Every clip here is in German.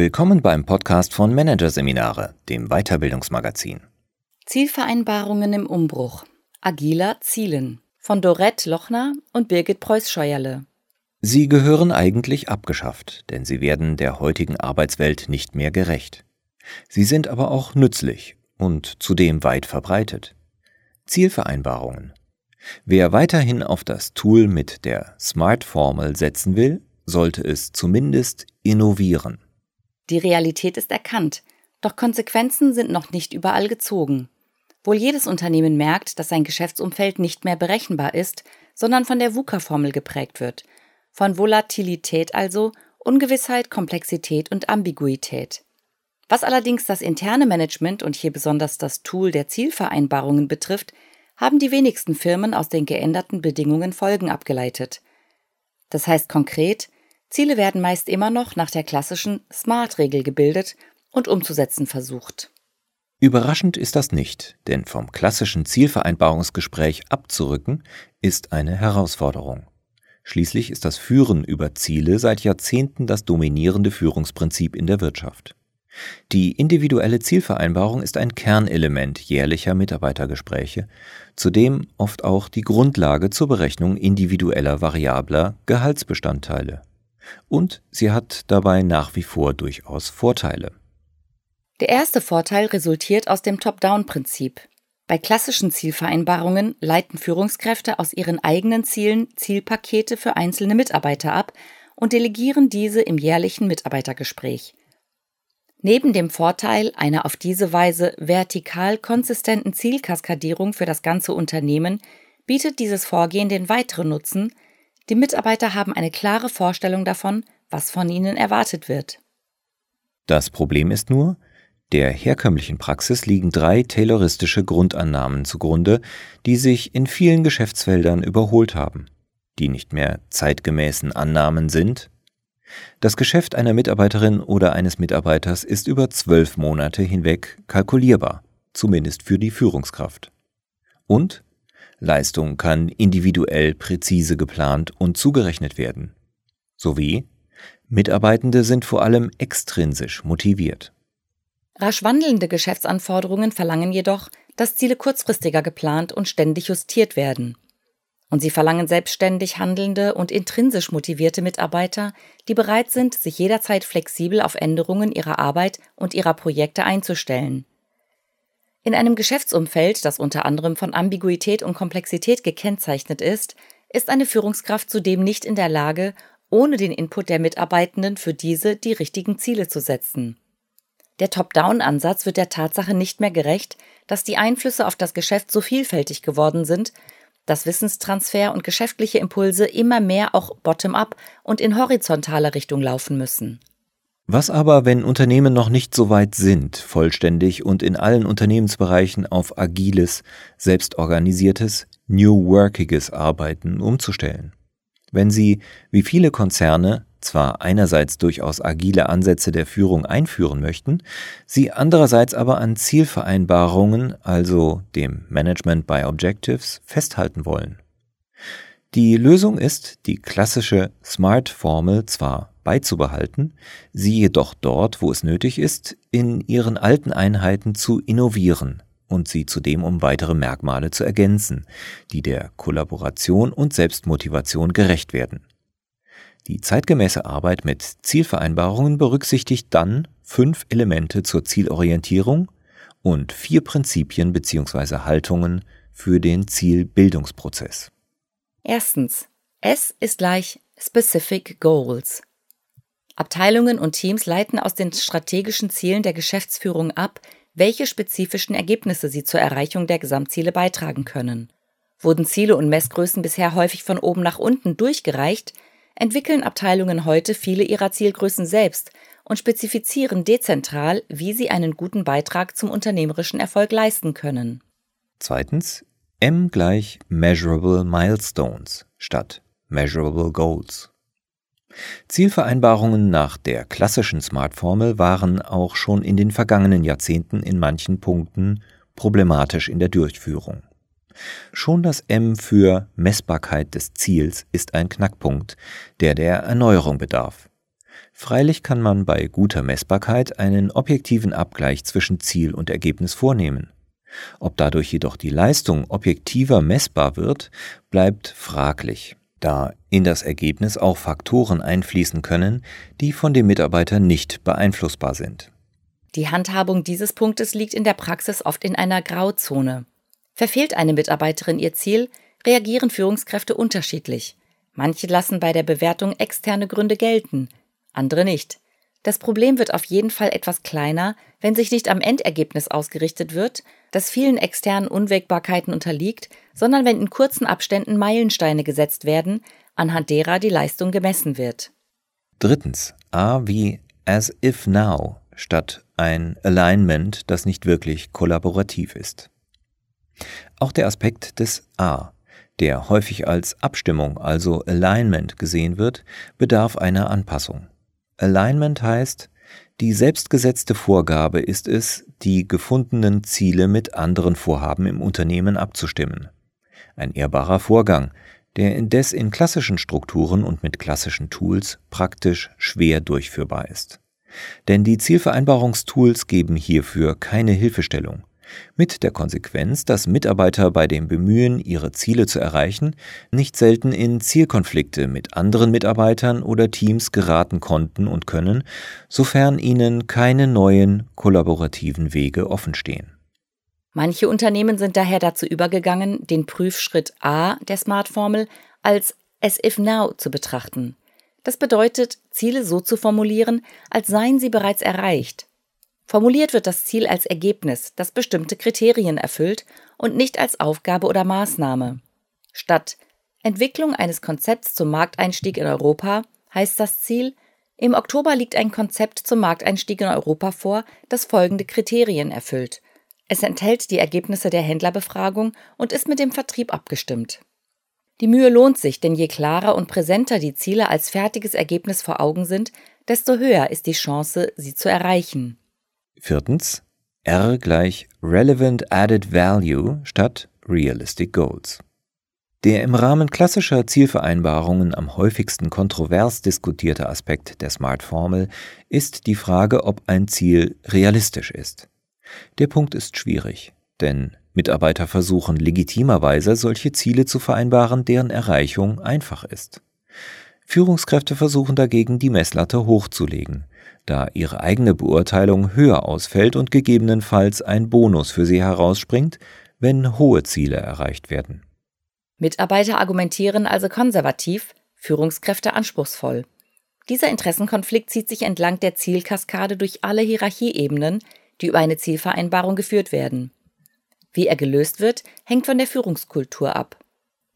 Willkommen beim Podcast von Managerseminare, dem Weiterbildungsmagazin. Zielvereinbarungen im Umbruch. Agiler Zielen von Dorette Lochner und Birgit Preuß-Scheuerle. Sie gehören eigentlich abgeschafft, denn sie werden der heutigen Arbeitswelt nicht mehr gerecht. Sie sind aber auch nützlich und zudem weit verbreitet. Zielvereinbarungen. Wer weiterhin auf das Tool mit der Smart-Formel setzen will, sollte es zumindest innovieren. Die Realität ist erkannt, doch Konsequenzen sind noch nicht überall gezogen. Wohl jedes Unternehmen merkt, dass sein Geschäftsumfeld nicht mehr berechenbar ist, sondern von der VUCA-Formel geprägt wird. Von Volatilität also, Ungewissheit, Komplexität und Ambiguität. Was allerdings das interne Management und hier besonders das Tool der Zielvereinbarungen betrifft, haben die wenigsten Firmen aus den geänderten Bedingungen Folgen abgeleitet. Das heißt konkret, Ziele werden meist immer noch nach der klassischen SMART-Regel gebildet und umzusetzen versucht. Überraschend ist das nicht, denn vom klassischen Zielvereinbarungsgespräch abzurücken ist eine Herausforderung. Schließlich ist das Führen über Ziele seit Jahrzehnten das dominierende Führungsprinzip in der Wirtschaft. Die individuelle Zielvereinbarung ist ein Kernelement jährlicher Mitarbeitergespräche, zudem oft auch die Grundlage zur Berechnung individueller variabler Gehaltsbestandteile. Und sie hat dabei nach wie vor durchaus Vorteile. Der erste Vorteil resultiert aus dem Top-Down-Prinzip. Bei klassischen Zielvereinbarungen leiten Führungskräfte aus ihren eigenen Zielen Zielpakete für einzelne Mitarbeiter ab und delegieren diese im jährlichen Mitarbeitergespräch. Neben dem Vorteil einer auf diese Weise vertikal konsistenten Zielkaskadierung für das ganze Unternehmen bietet dieses Vorgehen den weiteren Nutzen, die Mitarbeiter haben eine klare Vorstellung davon, was von ihnen erwartet wird. Das Problem ist nur, der herkömmlichen Praxis liegen drei tayloristische Grundannahmen zugrunde, die sich in vielen Geschäftsfeldern überholt haben. Die nicht mehr zeitgemäßen Annahmen sind das Geschäft einer Mitarbeiterin oder eines Mitarbeiters ist über zwölf Monate hinweg kalkulierbar, zumindest für die Führungskraft. Und Leistung kann individuell präzise geplant und zugerechnet werden. Sowie Mitarbeitende sind vor allem extrinsisch motiviert. Rasch wandelnde Geschäftsanforderungen verlangen jedoch, dass Ziele kurzfristiger geplant und ständig justiert werden. Und sie verlangen selbstständig handelnde und intrinsisch motivierte Mitarbeiter, die bereit sind, sich jederzeit flexibel auf Änderungen ihrer Arbeit und ihrer Projekte einzustellen. In einem Geschäftsumfeld, das unter anderem von Ambiguität und Komplexität gekennzeichnet ist, ist eine Führungskraft zudem nicht in der Lage, ohne den Input der Mitarbeitenden für diese die richtigen Ziele zu setzen. Der Top-Down-Ansatz wird der Tatsache nicht mehr gerecht, dass die Einflüsse auf das Geschäft so vielfältig geworden sind, dass Wissenstransfer und geschäftliche Impulse immer mehr auch bottom-up und in horizontaler Richtung laufen müssen. Was aber, wenn Unternehmen noch nicht so weit sind, vollständig und in allen Unternehmensbereichen auf agiles, selbstorganisiertes, New Workiges Arbeiten umzustellen? Wenn sie, wie viele Konzerne, zwar einerseits durchaus agile Ansätze der Führung einführen möchten, sie andererseits aber an Zielvereinbarungen, also dem Management by Objectives, festhalten wollen. Die Lösung ist, die klassische SMART-Formel zwar beizubehalten, sie jedoch dort, wo es nötig ist, in ihren alten Einheiten zu innovieren und sie zudem um weitere Merkmale zu ergänzen, die der Kollaboration und Selbstmotivation gerecht werden. Die zeitgemäße Arbeit mit Zielvereinbarungen berücksichtigt dann fünf Elemente zur Zielorientierung und vier Prinzipien bzw. Haltungen für den Zielbildungsprozess. Erstens. S ist gleich Specific Goals. Abteilungen und Teams leiten aus den strategischen Zielen der Geschäftsführung ab, welche spezifischen Ergebnisse sie zur Erreichung der Gesamtziele beitragen können. Wurden Ziele und Messgrößen bisher häufig von oben nach unten durchgereicht, entwickeln Abteilungen heute viele ihrer Zielgrößen selbst und spezifizieren dezentral, wie sie einen guten Beitrag zum unternehmerischen Erfolg leisten können. Zweitens M gleich Measurable Milestones statt Measurable Goals. Zielvereinbarungen nach der klassischen Smart-Formel waren auch schon in den vergangenen Jahrzehnten in manchen Punkten problematisch in der Durchführung. Schon das M für Messbarkeit des Ziels ist ein Knackpunkt, der der Erneuerung bedarf. Freilich kann man bei guter Messbarkeit einen objektiven Abgleich zwischen Ziel und Ergebnis vornehmen. Ob dadurch jedoch die Leistung objektiver messbar wird, bleibt fraglich, da in das Ergebnis auch Faktoren einfließen können, die von dem Mitarbeiter nicht beeinflussbar sind. Die Handhabung dieses Punktes liegt in der Praxis oft in einer Grauzone. Verfehlt eine Mitarbeiterin ihr Ziel, reagieren Führungskräfte unterschiedlich. Manche lassen bei der Bewertung externe Gründe gelten, andere nicht. Das Problem wird auf jeden Fall etwas kleiner, wenn sich nicht am Endergebnis ausgerichtet wird, das vielen externen Unwägbarkeiten unterliegt, sondern wenn in kurzen Abständen Meilensteine gesetzt werden, anhand derer die Leistung gemessen wird. Drittens. A wie as if now statt ein Alignment, das nicht wirklich kollaborativ ist. Auch der Aspekt des A, der häufig als Abstimmung, also Alignment gesehen wird, bedarf einer Anpassung. Alignment heißt, die selbstgesetzte Vorgabe ist es, die gefundenen Ziele mit anderen Vorhaben im Unternehmen abzustimmen. Ein ehrbarer Vorgang, der indes in klassischen Strukturen und mit klassischen Tools praktisch schwer durchführbar ist. Denn die Zielvereinbarungstools geben hierfür keine Hilfestellung mit der Konsequenz, dass Mitarbeiter bei dem Bemühen, ihre Ziele zu erreichen, nicht selten in Zielkonflikte mit anderen Mitarbeitern oder Teams geraten konnten und können, sofern ihnen keine neuen kollaborativen Wege offenstehen. Manche Unternehmen sind daher dazu übergegangen, den Prüfschritt A der Smart-Formel als as if now zu betrachten. Das bedeutet, Ziele so zu formulieren, als seien sie bereits erreicht Formuliert wird das Ziel als Ergebnis, das bestimmte Kriterien erfüllt und nicht als Aufgabe oder Maßnahme. Statt Entwicklung eines Konzepts zum Markteinstieg in Europa heißt das Ziel, im Oktober liegt ein Konzept zum Markteinstieg in Europa vor, das folgende Kriterien erfüllt. Es enthält die Ergebnisse der Händlerbefragung und ist mit dem Vertrieb abgestimmt. Die Mühe lohnt sich, denn je klarer und präsenter die Ziele als fertiges Ergebnis vor Augen sind, desto höher ist die Chance, sie zu erreichen. Viertens. R gleich Relevant Added Value statt Realistic Goals. Der im Rahmen klassischer Zielvereinbarungen am häufigsten kontrovers diskutierte Aspekt der Smart-Formel ist die Frage, ob ein Ziel realistisch ist. Der Punkt ist schwierig, denn Mitarbeiter versuchen legitimerweise solche Ziele zu vereinbaren, deren Erreichung einfach ist. Führungskräfte versuchen dagegen, die Messlatte hochzulegen, da ihre eigene Beurteilung höher ausfällt und gegebenenfalls ein Bonus für sie herausspringt, wenn hohe Ziele erreicht werden. Mitarbeiter argumentieren also konservativ, Führungskräfte anspruchsvoll. Dieser Interessenkonflikt zieht sich entlang der Zielkaskade durch alle Hierarchieebenen, die über eine Zielvereinbarung geführt werden. Wie er gelöst wird, hängt von der Führungskultur ab.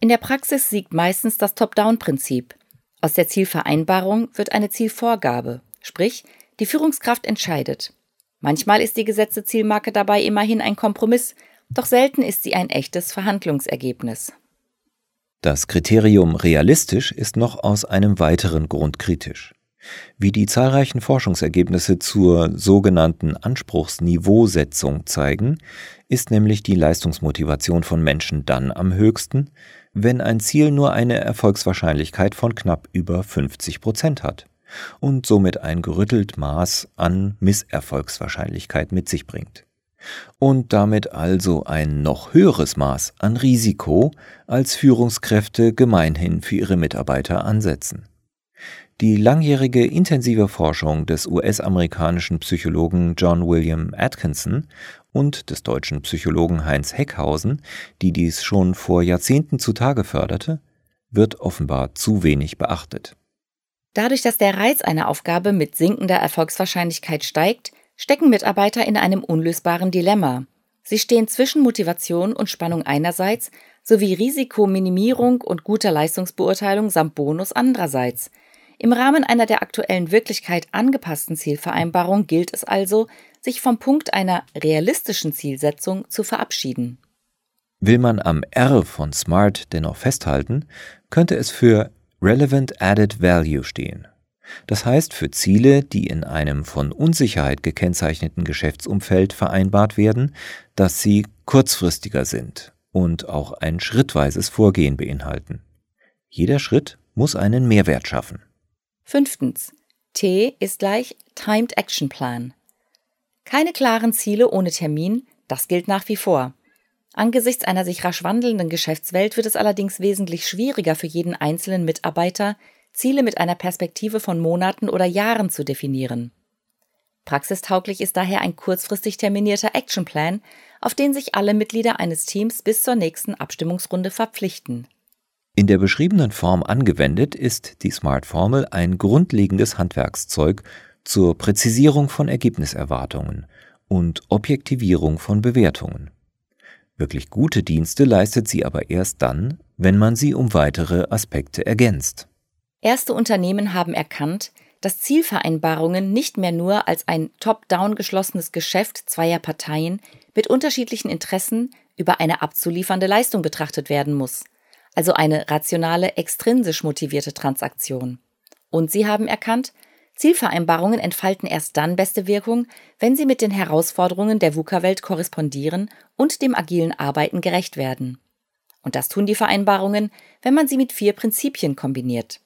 In der Praxis siegt meistens das Top-Down-Prinzip. Aus der Zielvereinbarung wird eine Zielvorgabe, sprich die Führungskraft entscheidet. Manchmal ist die gesetzte Zielmarke dabei immerhin ein Kompromiss, doch selten ist sie ein echtes Verhandlungsergebnis. Das Kriterium realistisch ist noch aus einem weiteren Grund kritisch. Wie die zahlreichen Forschungsergebnisse zur sogenannten Anspruchsniveausetzung zeigen, ist nämlich die Leistungsmotivation von Menschen dann am höchsten, wenn ein Ziel nur eine Erfolgswahrscheinlichkeit von knapp über 50 Prozent hat und somit ein gerüttelt Maß an Misserfolgswahrscheinlichkeit mit sich bringt. Und damit also ein noch höheres Maß an Risiko, als Führungskräfte gemeinhin für ihre Mitarbeiter ansetzen. Die langjährige intensive Forschung des US-amerikanischen Psychologen John William Atkinson und des deutschen Psychologen Heinz Heckhausen, die dies schon vor Jahrzehnten zutage förderte, wird offenbar zu wenig beachtet. Dadurch, dass der Reiz einer Aufgabe mit sinkender Erfolgswahrscheinlichkeit steigt, stecken Mitarbeiter in einem unlösbaren Dilemma. Sie stehen zwischen Motivation und Spannung einerseits sowie Risikominimierung und guter Leistungsbeurteilung samt Bonus andererseits. Im Rahmen einer der aktuellen Wirklichkeit angepassten Zielvereinbarung gilt es also, sich vom Punkt einer realistischen Zielsetzung zu verabschieden. Will man am R von Smart dennoch festhalten, könnte es für Relevant Added Value stehen. Das heißt für Ziele, die in einem von Unsicherheit gekennzeichneten Geschäftsumfeld vereinbart werden, dass sie kurzfristiger sind und auch ein schrittweises Vorgehen beinhalten. Jeder Schritt muss einen Mehrwert schaffen. Fünftens. T ist gleich Timed Action Plan. Keine klaren Ziele ohne Termin, das gilt nach wie vor. Angesichts einer sich rasch wandelnden Geschäftswelt wird es allerdings wesentlich schwieriger für jeden einzelnen Mitarbeiter, Ziele mit einer Perspektive von Monaten oder Jahren zu definieren. Praxistauglich ist daher ein kurzfristig terminierter Actionplan, auf den sich alle Mitglieder eines Teams bis zur nächsten Abstimmungsrunde verpflichten. In der beschriebenen Form angewendet ist die Smart-Formel ein grundlegendes Handwerkszeug zur Präzisierung von Ergebniserwartungen und Objektivierung von Bewertungen. Wirklich gute Dienste leistet sie aber erst dann, wenn man sie um weitere Aspekte ergänzt. Erste Unternehmen haben erkannt, dass Zielvereinbarungen nicht mehr nur als ein top-down geschlossenes Geschäft zweier Parteien mit unterschiedlichen Interessen über eine abzuliefernde Leistung betrachtet werden muss, also eine rationale, extrinsisch motivierte Transaktion. Und sie haben erkannt, Zielvereinbarungen entfalten erst dann beste Wirkung, wenn sie mit den Herausforderungen der VUCA-Welt korrespondieren und dem agilen Arbeiten gerecht werden. Und das tun die Vereinbarungen, wenn man sie mit vier Prinzipien kombiniert.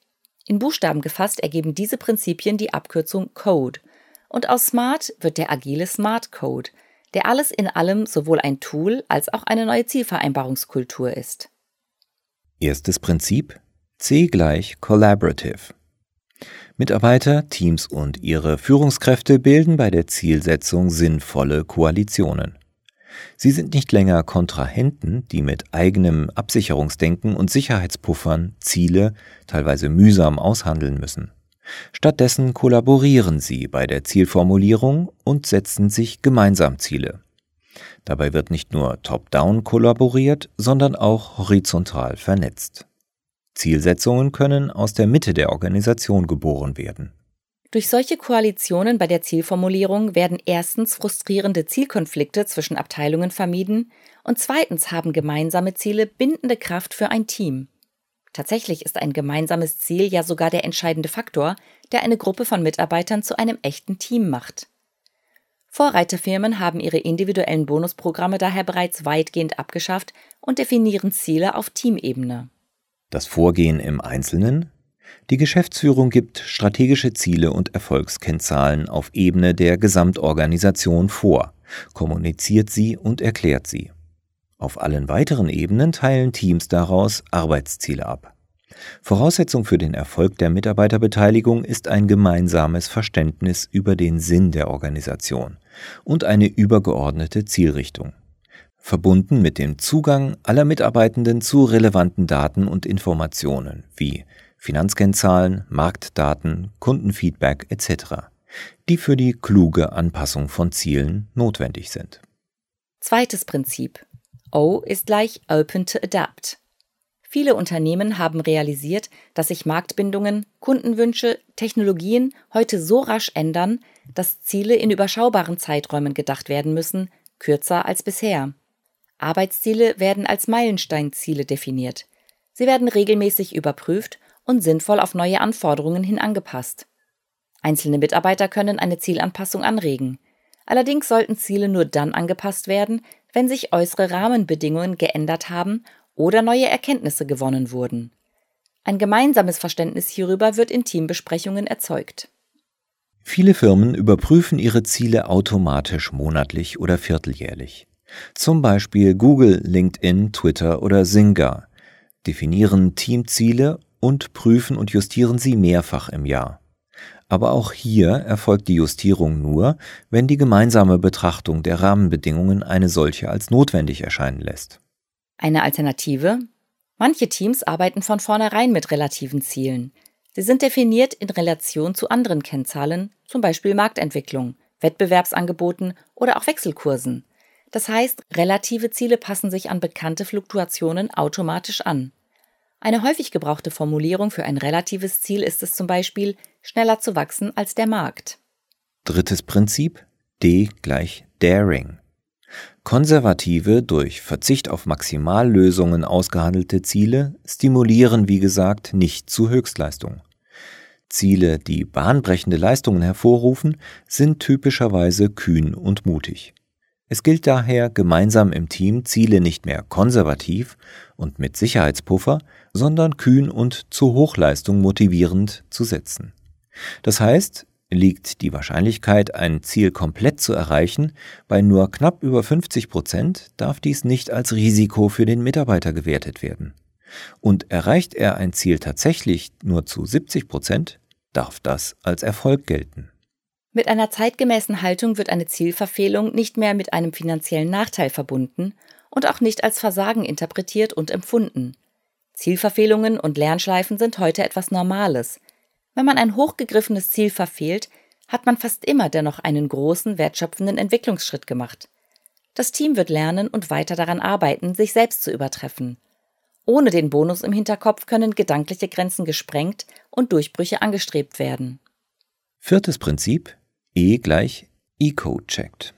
In Buchstaben gefasst ergeben diese Prinzipien die Abkürzung Code. Und aus Smart wird der agile Smart Code, der alles in allem sowohl ein Tool als auch eine neue Zielvereinbarungskultur ist. Erstes Prinzip C gleich Collaborative. Mitarbeiter, Teams und ihre Führungskräfte bilden bei der Zielsetzung sinnvolle Koalitionen. Sie sind nicht länger Kontrahenten, die mit eigenem Absicherungsdenken und Sicherheitspuffern Ziele teilweise mühsam aushandeln müssen. Stattdessen kollaborieren sie bei der Zielformulierung und setzen sich gemeinsam Ziele. Dabei wird nicht nur top-down kollaboriert, sondern auch horizontal vernetzt. Zielsetzungen können aus der Mitte der Organisation geboren werden. Durch solche Koalitionen bei der Zielformulierung werden erstens frustrierende Zielkonflikte zwischen Abteilungen vermieden und zweitens haben gemeinsame Ziele bindende Kraft für ein Team. Tatsächlich ist ein gemeinsames Ziel ja sogar der entscheidende Faktor, der eine Gruppe von Mitarbeitern zu einem echten Team macht. Vorreiterfirmen haben ihre individuellen Bonusprogramme daher bereits weitgehend abgeschafft und definieren Ziele auf Teamebene. Das Vorgehen im Einzelnen die Geschäftsführung gibt strategische Ziele und Erfolgskennzahlen auf Ebene der Gesamtorganisation vor, kommuniziert sie und erklärt sie. Auf allen weiteren Ebenen teilen Teams daraus Arbeitsziele ab. Voraussetzung für den Erfolg der Mitarbeiterbeteiligung ist ein gemeinsames Verständnis über den Sinn der Organisation und eine übergeordnete Zielrichtung, verbunden mit dem Zugang aller Mitarbeitenden zu relevanten Daten und Informationen wie Finanzkennzahlen, Marktdaten, Kundenfeedback etc., die für die kluge Anpassung von Zielen notwendig sind. Zweites Prinzip. O ist gleich Open to Adapt. Viele Unternehmen haben realisiert, dass sich Marktbindungen, Kundenwünsche, Technologien heute so rasch ändern, dass Ziele in überschaubaren Zeiträumen gedacht werden müssen, kürzer als bisher. Arbeitsziele werden als Meilensteinziele definiert. Sie werden regelmäßig überprüft und sinnvoll auf neue Anforderungen hin angepasst. Einzelne Mitarbeiter können eine Zielanpassung anregen. Allerdings sollten Ziele nur dann angepasst werden, wenn sich äußere Rahmenbedingungen geändert haben oder neue Erkenntnisse gewonnen wurden. Ein gemeinsames Verständnis hierüber wird in Teambesprechungen erzeugt. Viele Firmen überprüfen ihre Ziele automatisch monatlich oder vierteljährlich. Zum Beispiel Google, LinkedIn, Twitter oder Zynga definieren Teamziele und prüfen und justieren sie mehrfach im Jahr. Aber auch hier erfolgt die Justierung nur, wenn die gemeinsame Betrachtung der Rahmenbedingungen eine solche als notwendig erscheinen lässt. Eine Alternative? Manche Teams arbeiten von vornherein mit relativen Zielen. Sie sind definiert in Relation zu anderen Kennzahlen, zum Beispiel Marktentwicklung, Wettbewerbsangeboten oder auch Wechselkursen. Das heißt, relative Ziele passen sich an bekannte Fluktuationen automatisch an. Eine häufig gebrauchte Formulierung für ein relatives Ziel ist es zum Beispiel, schneller zu wachsen als der Markt. Drittes Prinzip D gleich Daring. Konservative, durch Verzicht auf Maximallösungen ausgehandelte Ziele stimulieren, wie gesagt, nicht zu Höchstleistung. Ziele, die bahnbrechende Leistungen hervorrufen, sind typischerweise kühn und mutig. Es gilt daher, gemeinsam im Team Ziele nicht mehr konservativ und mit Sicherheitspuffer, sondern kühn und zu Hochleistung motivierend zu setzen. Das heißt, liegt die Wahrscheinlichkeit, ein Ziel komplett zu erreichen, bei nur knapp über 50 Prozent, darf dies nicht als Risiko für den Mitarbeiter gewertet werden. Und erreicht er ein Ziel tatsächlich nur zu 70 Prozent, darf das als Erfolg gelten. Mit einer zeitgemäßen Haltung wird eine Zielverfehlung nicht mehr mit einem finanziellen Nachteil verbunden und auch nicht als Versagen interpretiert und empfunden. Zielverfehlungen und Lernschleifen sind heute etwas Normales, wenn man ein hochgegriffenes Ziel verfehlt, hat man fast immer dennoch einen großen, wertschöpfenden Entwicklungsschritt gemacht. Das Team wird lernen und weiter daran arbeiten, sich selbst zu übertreffen. Ohne den Bonus im Hinterkopf können gedankliche Grenzen gesprengt und Durchbrüche angestrebt werden. Viertes Prinzip E gleich Eco-checked.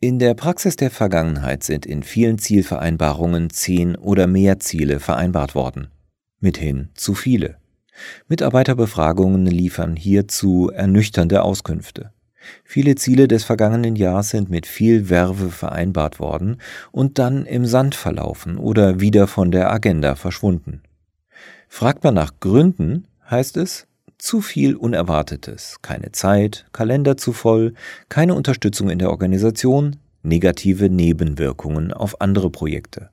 In der Praxis der Vergangenheit sind in vielen Zielvereinbarungen zehn oder mehr Ziele vereinbart worden. Mithin zu viele. Mitarbeiterbefragungen liefern hierzu ernüchternde Auskünfte. Viele Ziele des vergangenen Jahres sind mit viel Werbe vereinbart worden und dann im Sand verlaufen oder wieder von der Agenda verschwunden. Fragt man nach Gründen, heißt es, zu viel Unerwartetes, keine Zeit, Kalender zu voll, keine Unterstützung in der Organisation, negative Nebenwirkungen auf andere Projekte.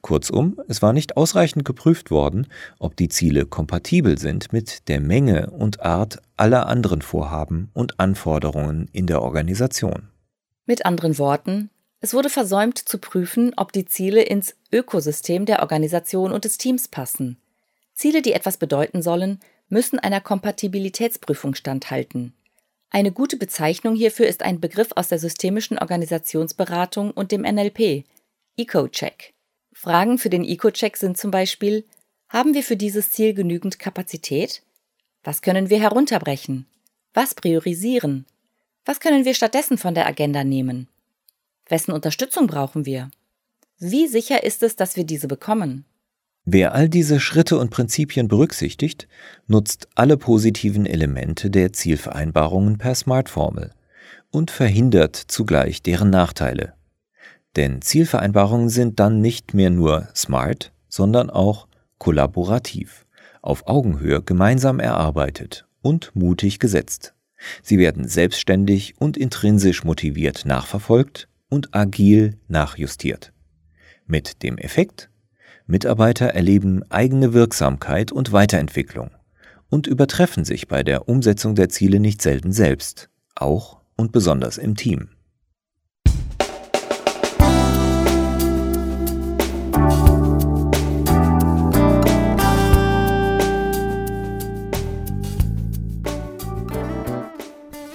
Kurzum, es war nicht ausreichend geprüft worden, ob die Ziele kompatibel sind mit der Menge und Art aller anderen Vorhaben und Anforderungen in der Organisation. Mit anderen Worten, es wurde versäumt zu prüfen, ob die Ziele ins Ökosystem der Organisation und des Teams passen. Ziele, die etwas bedeuten sollen, müssen einer Kompatibilitätsprüfung standhalten. Eine gute Bezeichnung hierfür ist ein Begriff aus der systemischen Organisationsberatung und dem NLP, EcoCheck. Fragen für den Eco-Check sind zum Beispiel, haben wir für dieses Ziel genügend Kapazität? Was können wir herunterbrechen? Was priorisieren? Was können wir stattdessen von der Agenda nehmen? Wessen Unterstützung brauchen wir? Wie sicher ist es, dass wir diese bekommen? Wer all diese Schritte und Prinzipien berücksichtigt, nutzt alle positiven Elemente der Zielvereinbarungen per Smart-Formel und verhindert zugleich deren Nachteile. Denn Zielvereinbarungen sind dann nicht mehr nur smart, sondern auch kollaborativ, auf Augenhöhe gemeinsam erarbeitet und mutig gesetzt. Sie werden selbstständig und intrinsisch motiviert nachverfolgt und agil nachjustiert. Mit dem Effekt, Mitarbeiter erleben eigene Wirksamkeit und Weiterentwicklung und übertreffen sich bei der Umsetzung der Ziele nicht selten selbst, auch und besonders im Team.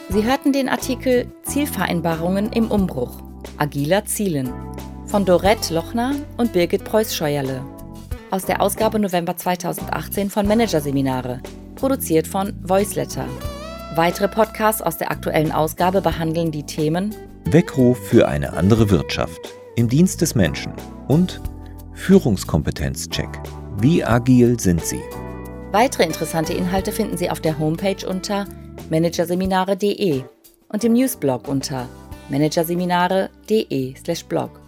Sie hörten den Artikel Zielvereinbarungen im Umbruch. Agiler Zielen von Dorette Lochner und Birgit Preuß-Scheuerle. Aus der Ausgabe November 2018 von Managerseminare, produziert von Voiceletter. Weitere Podcasts aus der aktuellen Ausgabe behandeln die Themen Weckruf für eine andere Wirtschaft im Dienst des Menschen und Führungskompetenzcheck. Wie agil sind Sie? Weitere interessante Inhalte finden Sie auf der Homepage unter managerseminare.de und im Newsblog unter managerseminare.de/blog.